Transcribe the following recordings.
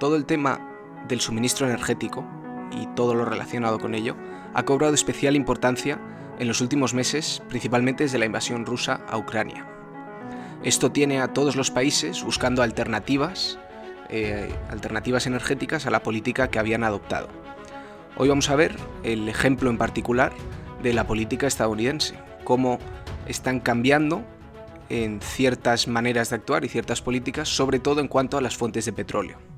todo el tema del suministro energético y todo lo relacionado con ello ha cobrado especial importancia en los últimos meses, principalmente desde la invasión rusa a Ucrania. Esto tiene a todos los países buscando alternativas, eh, alternativas energéticas a la política que habían adoptado. Hoy vamos a ver el ejemplo en particular de la política estadounidense, cómo están cambiando en ciertas maneras de actuar y ciertas políticas, sobre todo en cuanto a las fuentes de petróleo.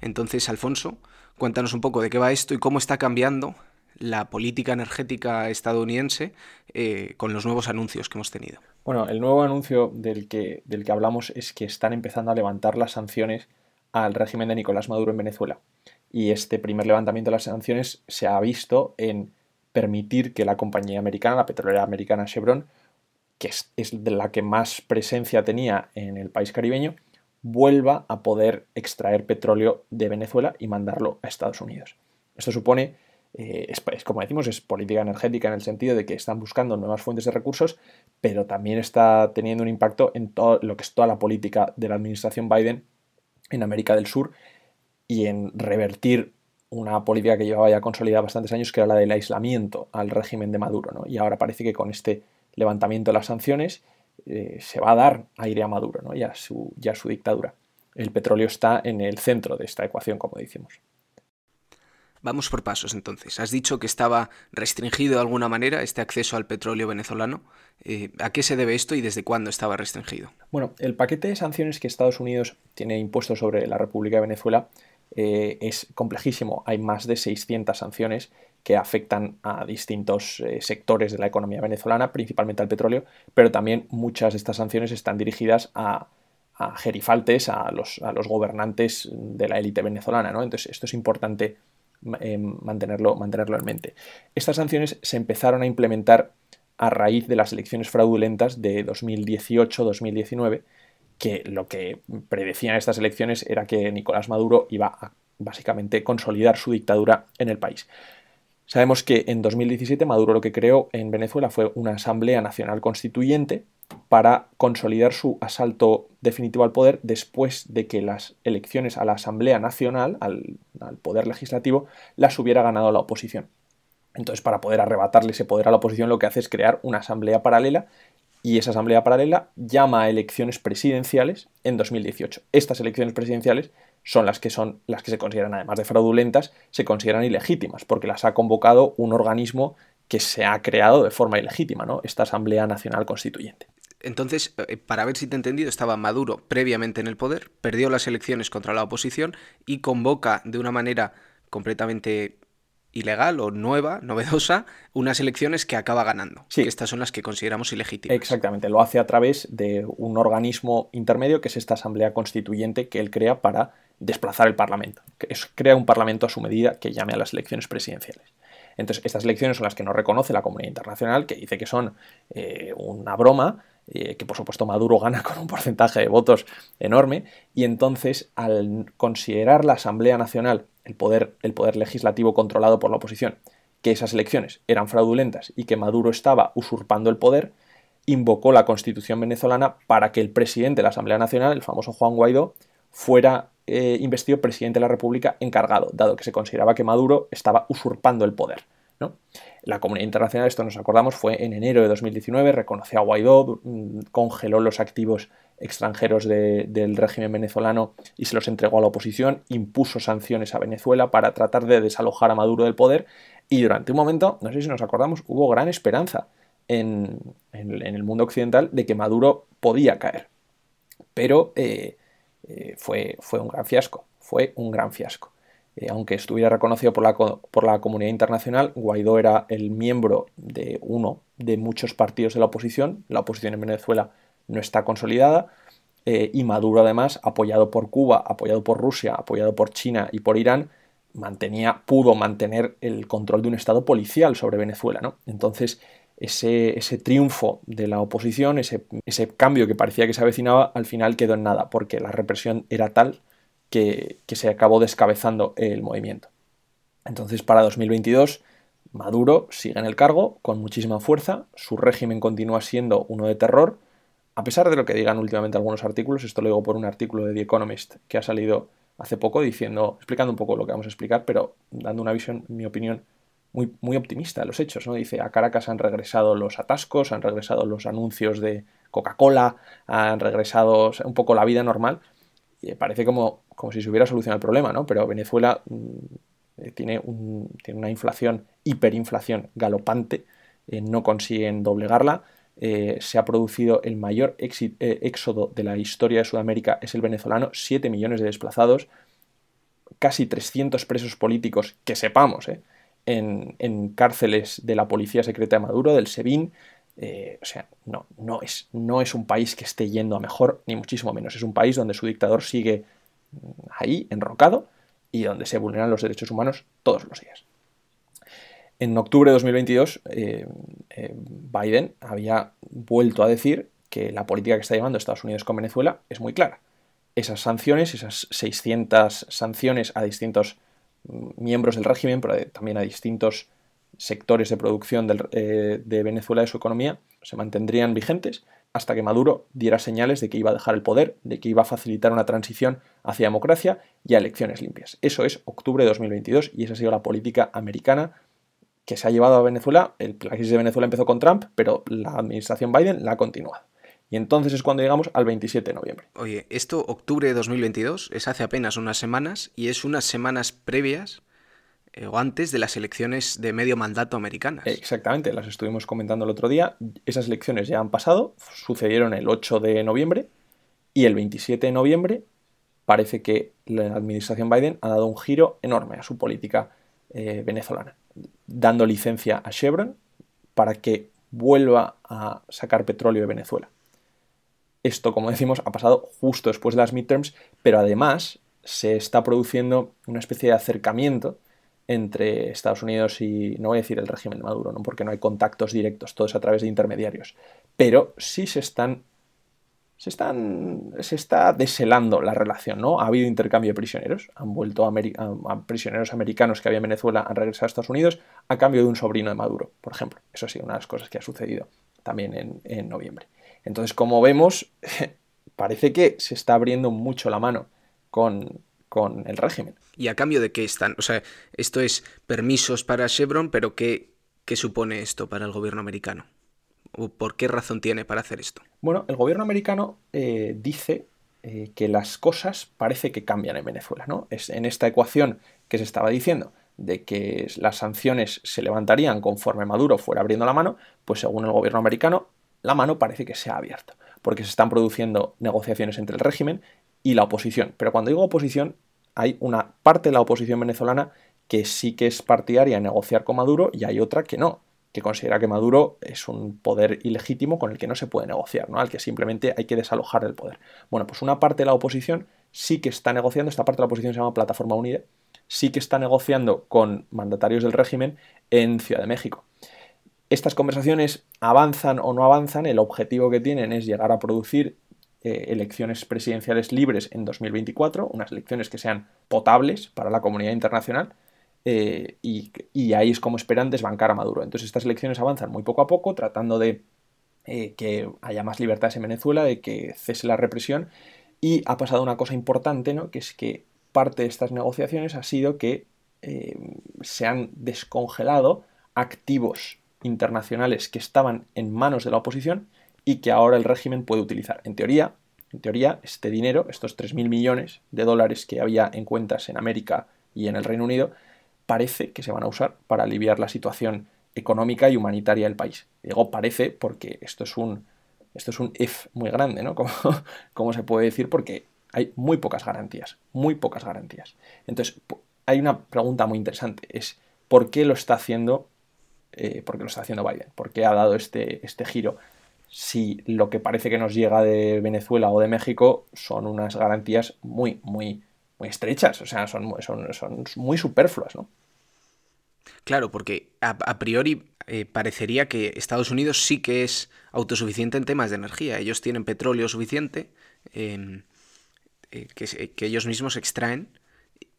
Entonces, Alfonso, cuéntanos un poco de qué va esto y cómo está cambiando la política energética estadounidense eh, con los nuevos anuncios que hemos tenido. Bueno, el nuevo anuncio del que, del que hablamos es que están empezando a levantar las sanciones al régimen de Nicolás Maduro en Venezuela. Y este primer levantamiento de las sanciones se ha visto en permitir que la compañía americana, la petrolera americana Chevron, que es, de la que más presencia tenía en el país caribeño, vuelva a poder extraer petróleo de Venezuela y mandarlo a Estados Unidos. Esto supone, eh, es, como decimos, es política energética en el sentido de que están buscando nuevas fuentes de recursos, pero también está teniendo un impacto en todo lo que es toda la política de la administración Biden en América del Sur y en revertir una política que llevaba ya consolidada bastantes años, que era la del aislamiento al régimen de Maduro. ¿no? Y ahora parece que con este levantamiento de las sanciones eh, se va a dar aire a Maduro ¿no? y, a su, su dictadura. El petróleo está en el centro de esta ecuación, como decimos. Vamos por pasos entonces. Has dicho que estaba restringido de alguna manera este acceso al petróleo venezolano. Eh, ¿A qué se debe esto y desde cuándo estaba restringido? Bueno, el paquete de sanciones que Estados Unidos tiene impuesto sobre la República de Venezuela eh, es complejísimo. Hay más de 600 sanciones que afectan a distintos eh, sectores de la economía venezolana, principalmente al petróleo, pero también muchas de estas sanciones están dirigidas a, gerifaltes, a los, a los, gobernantes de la élite venezolana. ¿no? Entonces, esto es importante eh, mantenerlo, mantenerlo en mente. Estas sanciones se empezaron a implementar a raíz de las elecciones fraudulentas de 2018-2019 que lo que predecían estas elecciones era que Nicolás Maduro iba a básicamente consolidar su dictadura en el país. Sabemos que en 2017 Maduro lo que creó en Venezuela fue una Asamblea Nacional Constituyente para consolidar su asalto definitivo al poder después de que las elecciones a la Asamblea Nacional, al, al poder legislativo, las hubiera ganado la oposición. Entonces, para poder arrebatarle ese poder a la oposición, lo que hace es crear una asamblea paralela y esa asamblea paralela llama a elecciones presidenciales en 2018. Estas elecciones presidenciales son las que son las que se consideran además de fraudulentas, se consideran ilegítimas porque las ha convocado un organismo que se ha creado de forma ilegítima, ¿no? Esta Asamblea Nacional Constituyente. Entonces, eh, para ver si te he entendido, estaba Maduro previamente en el poder, perdió las elecciones contra la oposición y convoca de una manera completamente ilegal o nueva, novedosa, unas elecciones que acaba ganando. Sí. Que estas son las que consideramos ilegítimas. Exactamente, lo hace a través de un organismo intermedio que es esta Asamblea Constituyente que él crea para desplazar el Parlamento. crea un Parlamento a su medida que llame a las elecciones presidenciales. Entonces, estas elecciones son las que no reconoce la comunidad internacional, que dice que son eh, una broma, eh, que por supuesto Maduro gana con un porcentaje de votos enorme, y entonces al considerar la Asamblea Nacional el poder, el poder legislativo controlado por la oposición, que esas elecciones eran fraudulentas y que Maduro estaba usurpando el poder, invocó la constitución venezolana para que el presidente de la Asamblea Nacional, el famoso Juan Guaidó, fuera eh, investido presidente de la República encargado, dado que se consideraba que Maduro estaba usurpando el poder. La comunidad internacional, esto nos acordamos, fue en enero de 2019, reconoció a Guaidó, mm, congeló los activos extranjeros del régimen venezolano y se los entregó a la oposición, impuso sanciones a Venezuela para tratar de desalojar a Maduro del poder y durante un momento, no sé si nos acordamos, hubo gran esperanza en, el mundo occidental de que Maduro podía caer. Pero eh, eh, fue, fue un gran fiasco, fue un gran fiasco. Eh, aunque estuviera reconocido por la, por la, comunidad internacional, Guaidó era el miembro de uno de muchos partidos de la oposición. La oposición en Venezuela no está consolidada. Eh, y Maduro, además, apoyado por Cuba, apoyado por Rusia, apoyado por China y por Irán, mantenía, pudo mantener el control de un Estado policial sobre Venezuela. ¿no? Entonces, ese, ese, triunfo de la oposición, ese, ese, cambio que parecía que se avecinaba, al final quedó en nada, porque la represión era tal que, se acabó descabezando el movimiento. Entonces, para 2022, Maduro sigue en el cargo con muchísima fuerza, su régimen continúa siendo uno de terror, a pesar de lo que digan últimamente algunos artículos, esto lo digo por un artículo de The Economist que ha salido hace poco diciendo, explicando un poco lo que vamos a explicar, pero dando una visión, en mi opinión, muy, optimista de los hechos. ¿no? Dice, a Caracas han regresado los atascos, han regresado los anuncios de Coca-Cola, han regresado un poco la vida normal. Y parece como, como si se hubiera solucionado el problema, ¿no? Pero Venezuela mm, eh, tiene una inflación, hiperinflación galopante, eh, no consiguen doblegarla. Eh, se ha producido el mayor éxodo de la historia de Sudamérica, es el venezolano, 7 millones de desplazados, casi 300 presos políticos, que sepamos, en, en, cárceles de la Policía Secreta de Maduro, del SEBIN. o sea, no, no es, no es un país que esté yendo a mejor, ni muchísimo menos. Es un país donde su dictador sigue ahí, enrocado, y donde se vulneran los derechos humanos todos los días. En octubre de 2022, eh, eh, Biden había vuelto a decir que la política que está llevando Estados Unidos con Venezuela es muy clara. Esas sanciones, esas 600 sanciones a distintos mm, miembros del régimen, pero también a distintos sectores de producción eh, de Venezuela y de su economía, se mantendrían vigentes hasta que Maduro diera señales de que iba a dejar el poder, de que iba a facilitar una transición hacia democracia y a elecciones limpias. Eso es octubre de 2022 y esa ha sido la política americana que se ha llevado a Venezuela. El, la crisis de Venezuela empezó con Trump, pero la administración Biden la ha continuado. Y entonces es cuando llegamos al 27 de noviembre. Oye, esto octubre de 2022 es hace apenas unas semanas y es unas semanas previas eh, o antes de las elecciones de medio mandato americanas. Exactamente, las estuvimos comentando el otro día. Esas elecciones ya han pasado, sucedieron el 8 de noviembre y el 27 de noviembre parece que la administración Biden ha dado un giro enorme a su política eh, venezolana, dando licencia a Chevron para que vuelva a sacar petróleo de Venezuela. Esto, como decimos, ha pasado justo después de las midterms, pero además se está produciendo una especie de acercamiento entre Estados Unidos y, no voy a decir el régimen de Maduro, ¿no? porque no hay contactos directos, todo es a través de intermediarios, pero sí se están, se están, se está deshelando la relación, ¿no? Ha habido intercambio de prisioneros, han vuelto a, prisioneros americanos que había en Venezuela, han regresado a Estados Unidos a cambio de un sobrino de Maduro, por ejemplo. Eso ha sido una de las cosas que ha sucedido también en, en noviembre. Entonces, como vemos, parece que se está abriendo mucho la mano con, con el régimen. ¿Y a cambio de qué están? O sea, esto es permisos para Chevron, pero ¿qué, qué supone esto para el gobierno americano? ¿O por qué razón tiene para hacer esto? Bueno, el gobierno americano eh, dice eh, que las cosas parece que cambian en Venezuela, ¿no? Es en esta ecuación que se estaba diciendo de que las sanciones se levantarían conforme Maduro fuera abriendo la mano, pues según el gobierno americano, la mano parece que se ha abierto, porque se están produciendo negociaciones entre el régimen y la oposición. Pero cuando digo oposición, hay una parte de la oposición venezolana que sí que es partidaria de negociar con Maduro y hay otra que no, que considera que Maduro es un poder ilegítimo con el que no se puede negociar, ¿no? al que simplemente hay que desalojar del poder. Bueno, pues una parte de la oposición sí que está negociando, esta parte de la oposición se llama Plataforma Unida, sí que está negociando con mandatarios del régimen en Ciudad de México. Estas conversaciones avanzan o no avanzan, el objetivo que tienen es llegar a producir eh, elecciones presidenciales libres en 2024, unas elecciones que sean potables para la comunidad internacional. Eh, y, ahí es como esperan desbancar a Maduro. Entonces estas elecciones avanzan muy poco a poco, tratando de eh, que haya más libertades en Venezuela, de que cese la represión. Y ha pasado una cosa importante, ¿no? que es que parte de estas negociaciones ha sido que se han descongelado activos internacionales que estaban en manos de la oposición y que ahora el régimen puede utilizar. En teoría, en teoría, este dinero, estos 3.000 millones de dólares que había en cuentas en América y en el Reino Unido, parece que se van a usar para aliviar la situación económica y humanitaria del país. Digo parece porque esto es un, esto es un if muy grande, ¿no? Como, se puede decir, porque hay muy pocas garantías, muy pocas garantías. Entonces, hay una pregunta muy interesante, es ¿por qué lo está haciendo, eh, por qué lo está haciendo Biden? ¿Por qué ha dado este, este giro? si lo que parece que nos llega de Venezuela o de México son unas garantías muy, muy, muy estrechas, o sea, son, son, muy superfluas, ¿no? Claro, porque a, priori eh, parecería que Estados Unidos sí que es autosuficiente en temas de energía. Ellos tienen petróleo suficiente em, eh, que, que ellos mismos extraen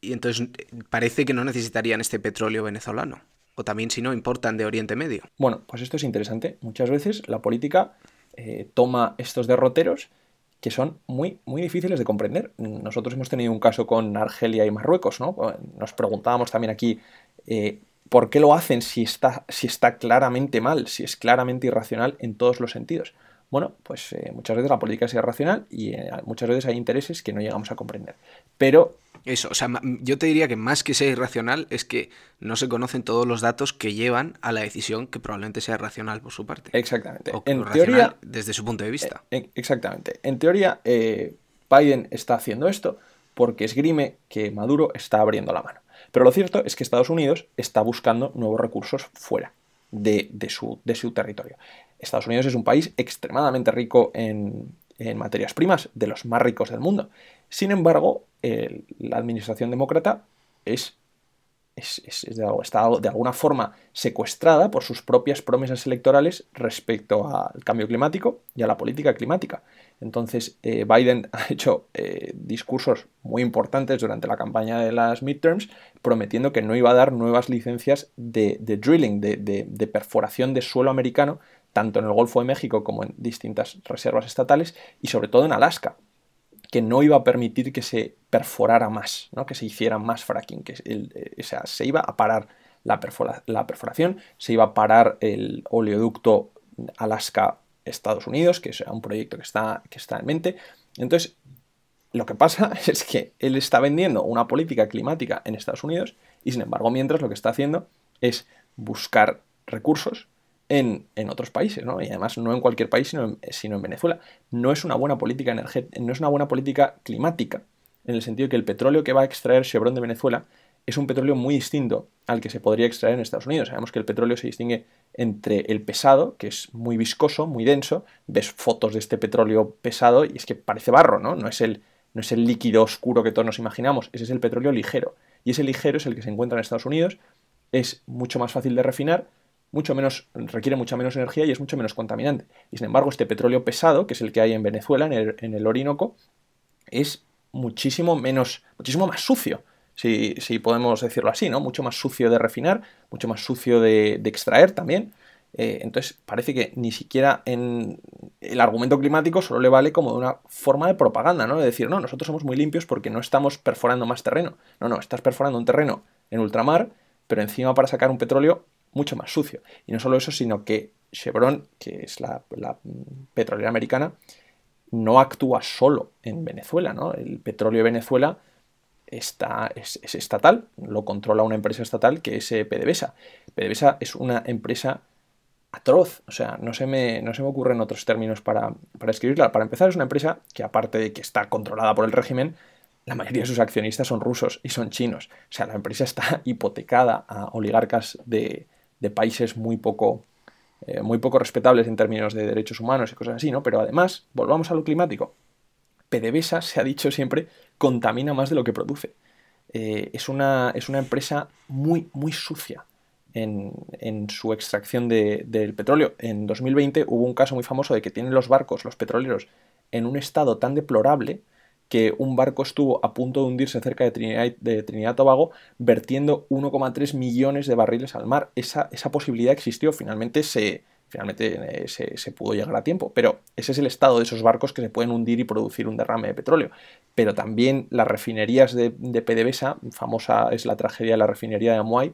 y entonces parece que no necesitarían este petróleo venezolano o también si no importan de Oriente Medio. Bueno, pues esto es interesante. Muchas veces la política eh, toma estos derroteros que son muy, muy difíciles de comprender. Nosotros hemos tenido un caso con Argelia y Marruecos, ¿no? Nos preguntábamos también aquí eh, por qué lo hacen si está, si está claramente mal, si es claramente irracional en todos los sentidos. Bueno, pues eh, muchas veces la política es irracional y eh, muchas veces hay intereses que no llegamos a comprender. Pero eso, o sea, yo te diría que más que sea irracional es que no se conocen todos los datos que llevan a la decisión que probablemente sea racional por su parte. Exactamente. en teoría, desde su punto de vista. Eh, exactamente. En teoría, eh, Biden está haciendo esto porque esgrime que Maduro está abriendo la mano. Pero lo cierto es que Estados Unidos está buscando nuevos recursos fuera de, su, de su territorio. Estados Unidos es un país extremadamente rico en, en materias primas, de los más ricos del mundo. Sin embargo, la administración demócrata es, está de alguna forma secuestrada por sus propias promesas electorales respecto al cambio climático y a la política climática. Entonces, eh, Biden ha hecho eh, discursos muy importantes durante la campaña de las midterms prometiendo que no iba a dar nuevas licencias de, drilling, de perforación de suelo americano, tanto en el Golfo de México como en distintas reservas estatales y sobre todo en Alaska que no iba a permitir que se perforara más, ¿no? que se hiciera más fracking, que eh, se iba a parar la, la, perforación, se iba a parar el oleoducto Alaska-Estados Unidos, que es un proyecto que está, que está en mente. Entonces, lo que pasa es que él está vendiendo una política climática en Estados Unidos y, sin embargo, mientras lo que está haciendo es buscar recursos en, otros países, ¿no? Y además no en cualquier país, sino en, Venezuela. No es una buena política energética, no es una buena política climática, en el sentido de que el petróleo que va a extraer Chevron de Venezuela es un petróleo muy distinto al que se podría extraer en Estados Unidos. Sabemos que el petróleo se distingue entre el pesado, que es muy viscoso, muy denso, ves fotos de este petróleo pesado y es que parece barro, ¿no? No es el, no es el líquido oscuro que todos nos imaginamos, ese es el petróleo ligero. Y ese ligero es el que se encuentra en Estados Unidos, es mucho más fácil de refinar, mucho menos, requiere mucha menos energía y es mucho menos contaminante. Y sin embargo, este petróleo pesado, que es el que hay en Venezuela, en el, Orinoco, es muchísimo menos, muchísimo más sucio, si, podemos decirlo así, ¿no? Mucho más sucio de refinar, mucho más sucio de, extraer también. Eh, entonces, parece que ni siquiera en el argumento climático solo le vale como una forma de propaganda, ¿no? De decir, no, nosotros somos muy limpios porque no estamos perforando más terreno. No, no, estás perforando un terreno en ultramar, pero encima para sacar un petróleo mucho más sucio. Y no solo eso, sino que Chevron, que es la, petrolera americana, no actúa solo en Venezuela, ¿no? El petróleo de Venezuela está, es, estatal, lo controla una empresa estatal que es eh, PDVSA. PDVSA es una empresa atroz, o sea, no se me, no se me ocurren otros términos para, para escribirla. Para empezar, es una empresa que aparte de que está controlada por el régimen, la mayoría de sus accionistas son rusos y son chinos. O sea, la empresa está hipotecada a oligarcas de, de países muy poco, eh, muy poco respetables en términos de derechos humanos y cosas así, ¿no? Pero además, volvamos a lo climático. PDVSA, se ha dicho siempre, contamina más de lo que produce. Eh, es, una, es, una, empresa muy, muy sucia en, su extracción del petróleo. En 2020 hubo un caso muy famoso de que tienen los barcos, los petroleros, en un estado tan deplorable que un barco estuvo a punto de hundirse cerca de Trinidad, de Trinidad Tobago vertiendo 1,3 millones de barriles al mar. Esa, esa posibilidad existió, finalmente se, finalmente eh, se, pudo llegar a tiempo, pero ese es el estado de esos barcos que se pueden hundir y producir un derrame de petróleo. Pero también las refinerías de, PDVSA, famosa es la tragedia de la refinería de Amuay,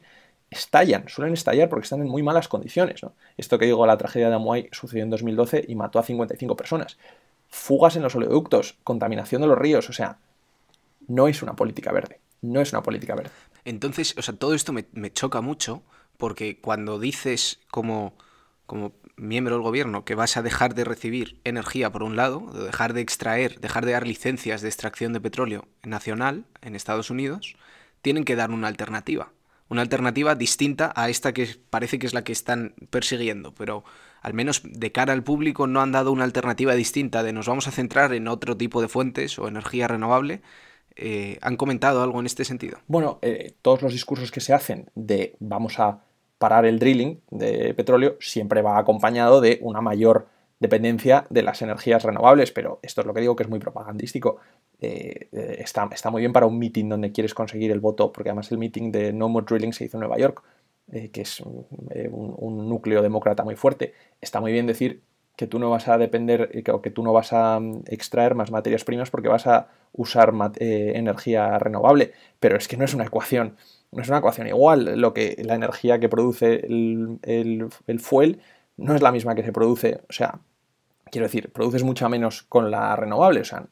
estallan, suelen estallar porque están en muy malas condiciones. Esto que digo, la tragedia de Amuay sucedió en 2012 y mató a 55 personas fugas en los oleoductos, contaminación de los ríos, o sea, no es una política verde, no es una política verde. Entonces, o sea, todo esto me, choca mucho porque cuando dices como, como miembro del gobierno que vas a dejar de recibir energía por un lado, dejar de extraer, dejar de dar licencias de extracción de petróleo nacional en Estados Unidos, tienen que dar una alternativa. Una alternativa distinta a esta que parece que es la que están persiguiendo, pero al menos de cara al público, no han dado una alternativa distinta de nos vamos a centrar en otro tipo de fuentes o energía renovable. Eh, ¿Han comentado algo en este sentido? Bueno, eh, todos los discursos que se hacen de vamos a parar el drilling de petróleo siempre va acompañado de una mayor dependencia de las energías renovables, pero esto es lo que digo que es muy propagandístico. Eh, está, está, muy bien para un meeting donde quieres conseguir el voto, porque además el meeting de No More Drilling se hizo en Nueva York, eh, que es eh, un, núcleo demócrata muy fuerte, está muy bien decir que tú no vas a depender eh, o que tú no vas a mm, extraer más materias primas porque vas a usar energía renovable. Pero es que no es una ecuación, no es una ecuación igual. Lo que, la energía que produce el, el, fuel no es la misma que se produce, o sea, quiero decir, produces mucha menos con la renovable, o sea,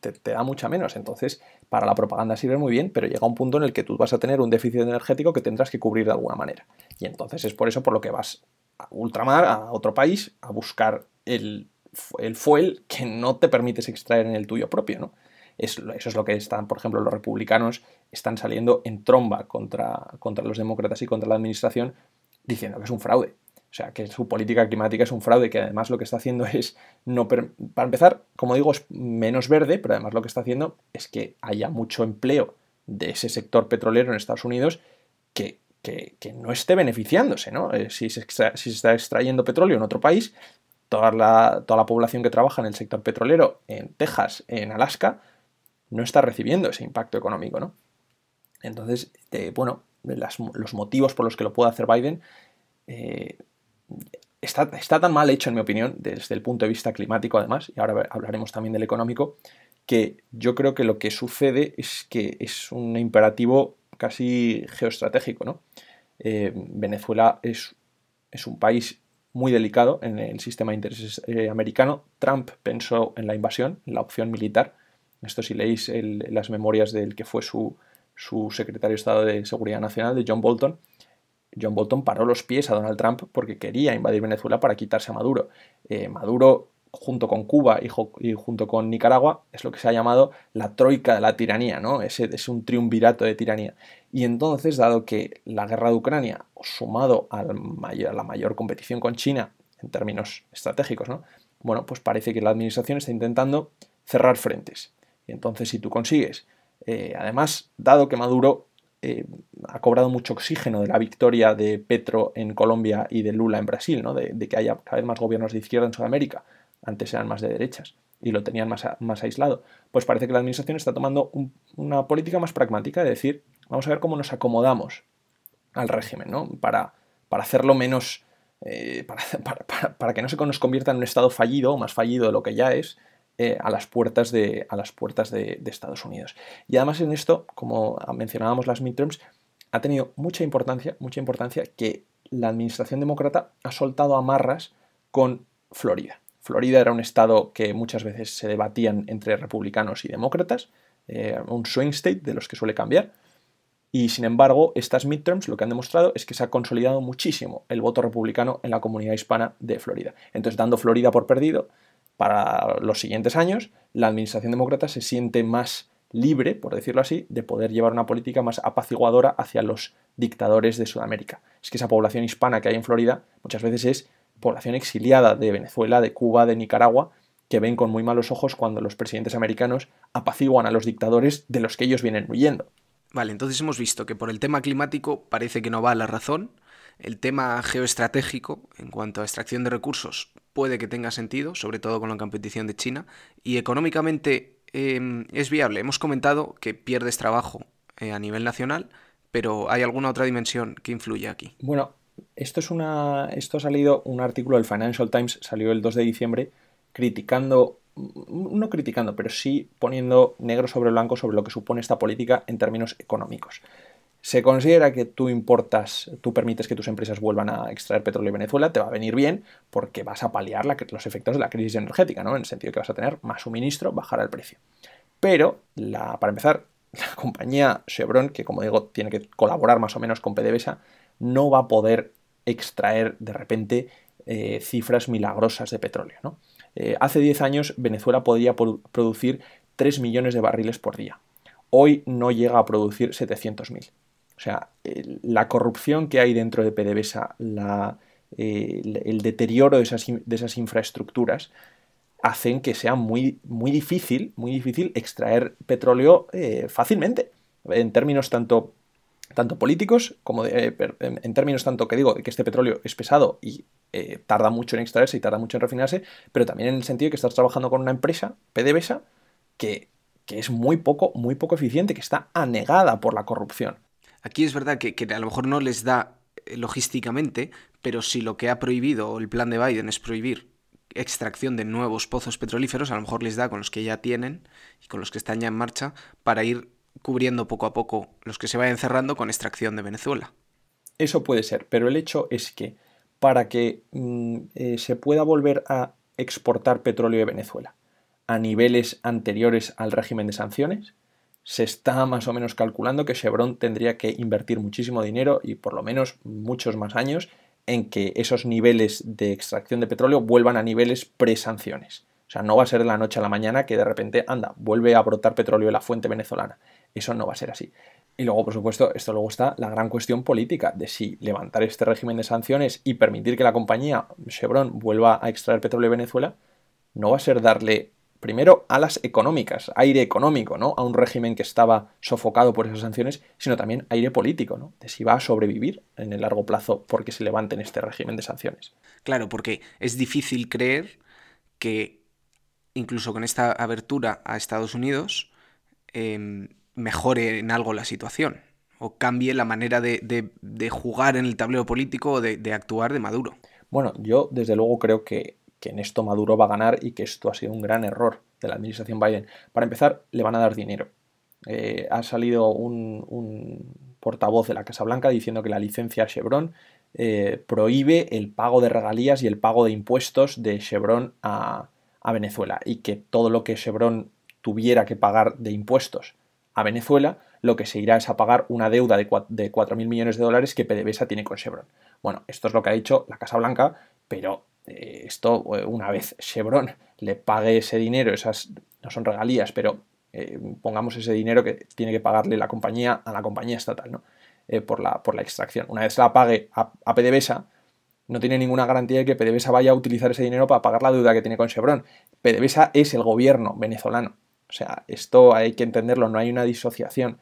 te, da mucha menos. Entonces, para la propaganda sirve muy bien, pero llega un punto en el que tú vas a tener un déficit energético que tendrás que cubrir de alguna manera. Y entonces es por eso por lo que vas ultramar, a otro país, a buscar el, el fuel que no te permites extraer en el tuyo propio, ¿no? eso es lo que están, por ejemplo, los republicanos están saliendo en tromba contra, contra los demócratas y contra la administración diciendo que es un fraude. O sea, que su política climática es un fraude, que además lo que está haciendo es, no para empezar, como digo, es menos verde, pero además lo que está haciendo es que haya mucho empleo de ese sector petrolero en Estados Unidos que que, no esté beneficiándose, ¿no? Eh, si, se si, se está extrayendo petróleo en otro país, toda la, toda la población que trabaja en el sector petrolero en Texas, en Alaska, no está recibiendo ese impacto económico, ¿no? Entonces, eh, bueno, los motivos por los que lo puede hacer Biden eh, está, está, tan mal hecho, en mi opinión, desde el punto de vista climático, además, y ahora hablaremos también del económico, que yo creo que lo que sucede es que es un imperativo casi geoestratégico. ¿no? Eh, Venezuela es, es, un país muy delicado en el sistema de intereses eh, americano. Trump pensó en la invasión, en la opción militar. Esto si leéis las memorias del que fue su, su secretario de Estado de Seguridad Nacional, de John Bolton, John Bolton paró los pies a Donald Trump porque quería invadir Venezuela para quitarse a Maduro. Eh, Maduro junto con Cuba y, junto con Nicaragua, es lo que se ha llamado la troika de la tiranía, ¿no? Es, es un triunvirato de tiranía. Y entonces, dado que la guerra de Ucrania, sumado a la mayor competición con China en términos estratégicos, ¿no? Bueno, pues parece que la administración está intentando cerrar frentes. Y entonces, si tú consigues, eh, además, dado que Maduro eh, ha cobrado mucho oxígeno de la victoria de Petro en Colombia y de Lula en Brasil, ¿no? de, que haya cada vez más gobiernos de izquierda en Sudamérica, antes eran más de derechas y lo tenían más, más aislado, pues parece que la administración está tomando una política más pragmática de decir, vamos a ver cómo nos acomodamos al régimen, ¿no? Para, para hacerlo menos, eh, para, para, que no se nos convierta en un estado fallido o más fallido de lo que ya es, eh, a las puertas, de, a las puertas de, Estados Unidos. Y además en esto, como mencionábamos las midterms, ha tenido mucha importancia, mucha importancia que la administración demócrata ha soltado amarras con Florida. Florida era un estado que muchas veces se debatían entre republicanos y demócratas, eh, un swing state de los que suele cambiar. Y sin embargo, estas midterms lo que han demostrado es que se ha consolidado muchísimo el voto republicano en la comunidad hispana de Florida. Entonces, dando Florida por perdido, para los siguientes años, la administración demócrata se siente más libre, por decirlo así, de poder llevar una política más apaciguadora hacia los dictadores de Sudamérica. Es que esa población hispana que hay en Florida muchas veces es población exiliada de Venezuela, de Cuba, de Nicaragua, que ven con muy malos ojos cuando los presidentes americanos apaciguan a los dictadores de los que ellos vienen huyendo. Vale, entonces hemos visto que por el tema climático parece que no va a la razón. El tema geoestratégico, en cuanto a extracción de recursos, puede que tenga sentido, sobre todo con la competición de China. Y económicamente em, es viable. Hemos comentado que pierdes trabajo eh, a nivel nacional, pero ¿hay alguna otra dimensión que influye aquí? Bueno, esto es una. Esto ha salido, un artículo del Financial Times salió el 2 de diciembre criticando. No criticando, pero sí poniendo negro sobre blanco sobre lo que supone esta política en términos económicos. Se considera que tú importas, tú permites que tus empresas vuelvan a extraer petróleo en Venezuela, te va a venir bien porque vas a paliar los efectos de la crisis energética, ¿no? En el sentido que vas a tener más suministro, bajar el precio. Pero, para empezar, la compañía Chevron, que como digo tiene que colaborar más o menos con PDVSA, no va a poder extraer de repente eh, cifras milagrosas de petróleo. Eh, hace 10 años Venezuela podía producir 3 millones de barriles por día. Hoy no llega a producir 700.000. O sea, la corrupción que hay dentro de PDVSA, eh, el, deterioro de esas, infraestructuras, hacen que sea muy, difícil, muy difícil extraer petróleo fácilmente. En términos tanto políticos como eh, en términos tanto que digo de que este petróleo es pesado y eh, tarda mucho en extraerse y tarda mucho en refinarse, pero también en el sentido de que estás trabajando con una empresa, PDVSA, que, que es muy poco, muy poco eficiente, que está anegada por la corrupción. Aquí es verdad que, que a lo mejor no les da eh, logísticamente, pero si lo que ha prohibido el plan de Biden es prohibir extracción de nuevos pozos petrolíferos, a lo mejor les da con los que ya tienen y con los que están ya en marcha, para ir cubriendo poco a poco los que se vayan cerrando con extracción de Venezuela. Eso puede ser, pero el hecho es que para que mm, eh, se pueda volver a exportar petróleo de Venezuela a niveles anteriores al régimen de sanciones, se está más o menos calculando que Chevron tendría que invertir muchísimo dinero y por lo menos muchos más años en que esos niveles de extracción de petróleo vuelvan a niveles pre-sanciones. O sea, no va a ser de la noche a la mañana que de repente, anda, vuelve a brotar petróleo en la fuente venezolana. Eso no va a ser así. Y luego, por supuesto, esto luego está la gran cuestión política de si levantar este régimen de sanciones y permitir que la compañía Chevron vuelva a extraer petróleo de Venezuela, no va a ser darle primero alas económicas, aire económico, ¿no? A un régimen que estaba sofocado por esas sanciones, sino también aire político, ¿no? De si va a sobrevivir en el largo plazo porque se levanten este régimen de sanciones. Claro, porque es difícil creer que incluso con esta abertura a Estados Unidos em, mejore en algo la situación o cambie la manera de, jugar en el tablero político o de actuar de Maduro. Bueno, yo desde luego creo que que en esto Maduro va a ganar y que esto ha sido un gran error de la administración Biden. Para empezar, le van a dar dinero. Eh, ha salido un, portavoz de la Casa Blanca diciendo que la licencia Chevron eh, prohíbe el pago de regalías y el pago de impuestos de Chevron a, Venezuela y que todo lo que Chevron tuviera que pagar de impuestos a Venezuela, lo que se irá es a pagar una deuda de 4.000 millones de dólares que PDVSA tiene con Chevron. Bueno, esto es lo que ha dicho la Casa Blanca, pero esto, eh, una vez Chevron le pague ese dinero, esas no son regalías, pero eh, pongamos ese dinero que tiene que pagarle la compañía a la compañía estatal, ¿no? por, la, por la extracción. Una vez la pague a, PDVSA, no tiene ninguna garantía de que PDVSA vaya a utilizar ese dinero para pagar la deuda que tiene con Chevron. PDVSA es el gobierno venezolano. O sea, esto hay que entenderlo, no hay una disociación.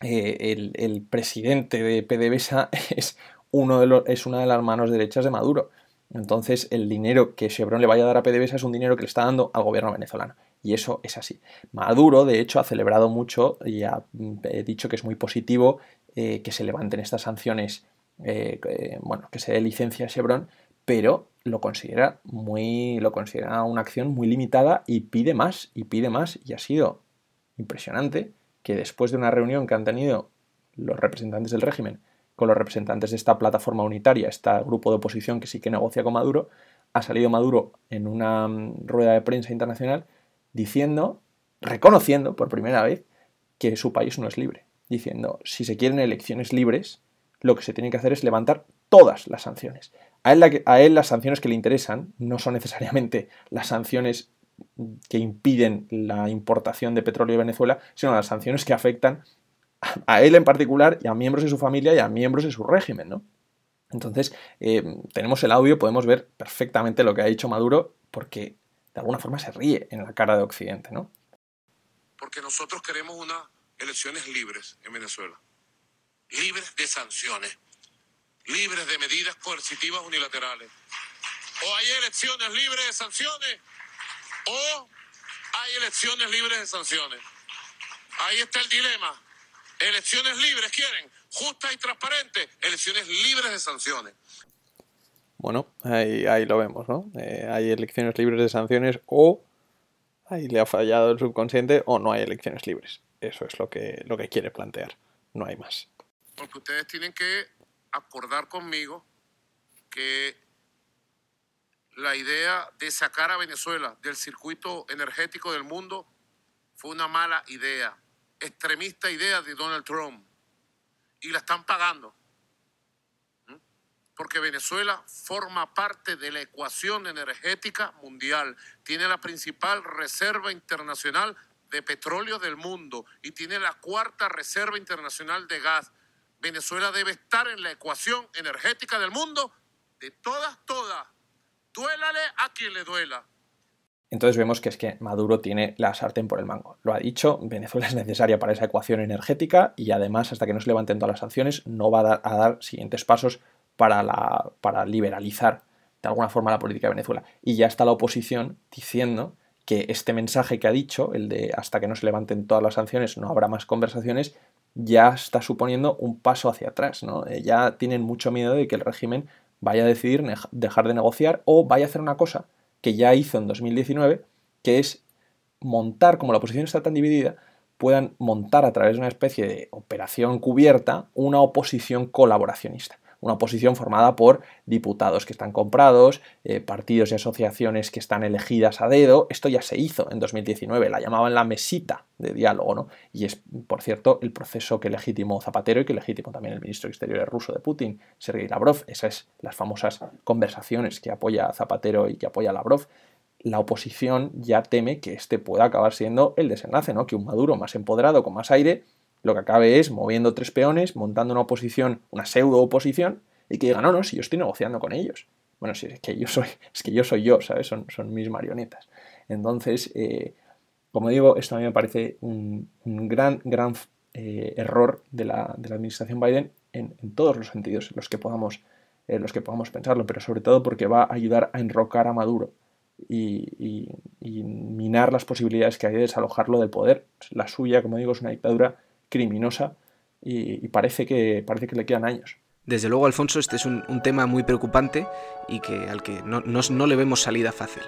el, el, presidente de PDVSA es, uno de los, es una de las manos derechas de Maduro. Entonces, el dinero que Chevron le vaya a dar a PDVSA es un dinero que le está dando al gobierno venezolano. Y eso es así. Maduro, de hecho, ha celebrado mucho y ha mm, dicho que es muy positivo eh, que se levanten estas sanciones, eh, bueno, que se dé licencia a Chevron, pero lo considera muy, lo considera una acción muy limitada y pide más, y pide más, y ha sido impresionante que después de una reunión que han tenido los representantes del régimen con los representantes de esta plataforma unitaria, este grupo de oposición que sí que negocia con Maduro, ha salido Maduro en una mm, rueda de prensa internacional diciendo, reconociendo por primera vez que su país no es libre, diciendo, si se quieren elecciones libres, lo que se tiene que hacer es levantar todas las sanciones. A él, a él las sanciones que le interesan no son necesariamente las sanciones que impiden la importación de petróleo de Venezuela, sino las sanciones que afectan a él en particular y a miembros de su familia y a miembros de su régimen, ¿no? Entonces, eh, tenemos el audio, podemos ver perfectamente lo que ha dicho Maduro, porque de alguna forma se ríe en la cara de Occidente, ¿no? Porque nosotros queremos unas elecciones libres en Venezuela, libres de sanciones, libres de medidas coercitivas unilaterales. O hay elecciones libres de sanciones, o hay elecciones libres de sanciones. Ahí está el dilema. Elecciones libres quieren, justas y transparentes, elecciones libres de sanciones. Bueno, ahí, lo vemos, ¿no? Eh, hay elecciones libres de sanciones o ahí le ha fallado el subconsciente o no hay elecciones libres. Eso es lo que, lo que quiere plantear, no hay más. Porque ustedes tienen que acordar conmigo que la idea de sacar a Venezuela del circuito energético del mundo fue una mala idea extremista idea de Donald Trump y la están pagando. ¿Mm? Porque Venezuela forma parte de la ecuación energética mundial, tiene la principal reserva internacional de petróleo del mundo y tiene la cuarta reserva internacional de gas. Venezuela debe estar en la ecuación energética del mundo de todas, todas. Duélale a quien le duela. Entonces vemos que es que Maduro tiene la sartén por el mango. Lo ha dicho, Venezuela es necesaria para esa ecuación energética y además hasta que no se levanten todas las sanciones no va a dar, siguientes pasos para, la, para liberalizar de alguna forma la política de Venezuela. Y ya está la oposición diciendo que este mensaje que ha dicho, el de hasta que no se levanten todas las sanciones no habrá más conversaciones, ya está suponiendo un paso hacia atrás. ¿no? Eh, ya tienen mucho miedo de que el régimen vaya a decidir dejar de negociar o vaya a hacer una cosa que ya hizo en 2019, que es montar, como la oposición está tan dividida, puedan montar a través de una especie de operación cubierta una oposición colaboracionista una oposición formada por diputados que están comprados, eh, partidos y asociaciones que están elegidas a dedo. Esto ya se hizo en 2019, la llamaban la mesita de diálogo, ¿no? Y es, por cierto, el proceso que legitimó Zapatero y que legitimó también el ministro de Exteriores ruso de Putin, Sergei Lavrov. Esas son las famosas conversaciones que apoya Zapatero y que apoya Lavrov la oposición ya teme que este pueda acabar siendo el desenlace, ¿no? Que un Maduro más empoderado, con más aire, lo que acabe es moviendo tres peones, montando una oposición, una pseudo oposición, y que diga, no, no, si yo estoy negociando con ellos. Bueno, si es que yo soy, es que yo soy yo, ¿sabes? Son, son mis marionetas. Entonces, eh, como digo, esto a mí me parece un, gran, gran eh, error de la, administración Biden en, todos los sentidos en los que, podamos, los que podamos pensarlo, pero sobre todo porque va a ayudar a enrocar a Maduro y, y minar las posibilidades que hay de desalojarlo del poder. La suya, como digo, es una dictadura criminosa y, parece, que, parece que le quedan años. Desde luego, Alfonso, este es un, tema muy preocupante y que, al que no, no, le vemos salida fácil.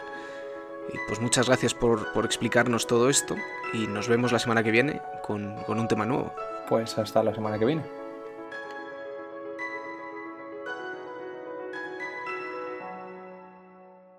Y pues muchas gracias por, por, explicarnos todo esto y nos vemos la semana que viene con, con un tema nuevo. Pues hasta la semana que viene.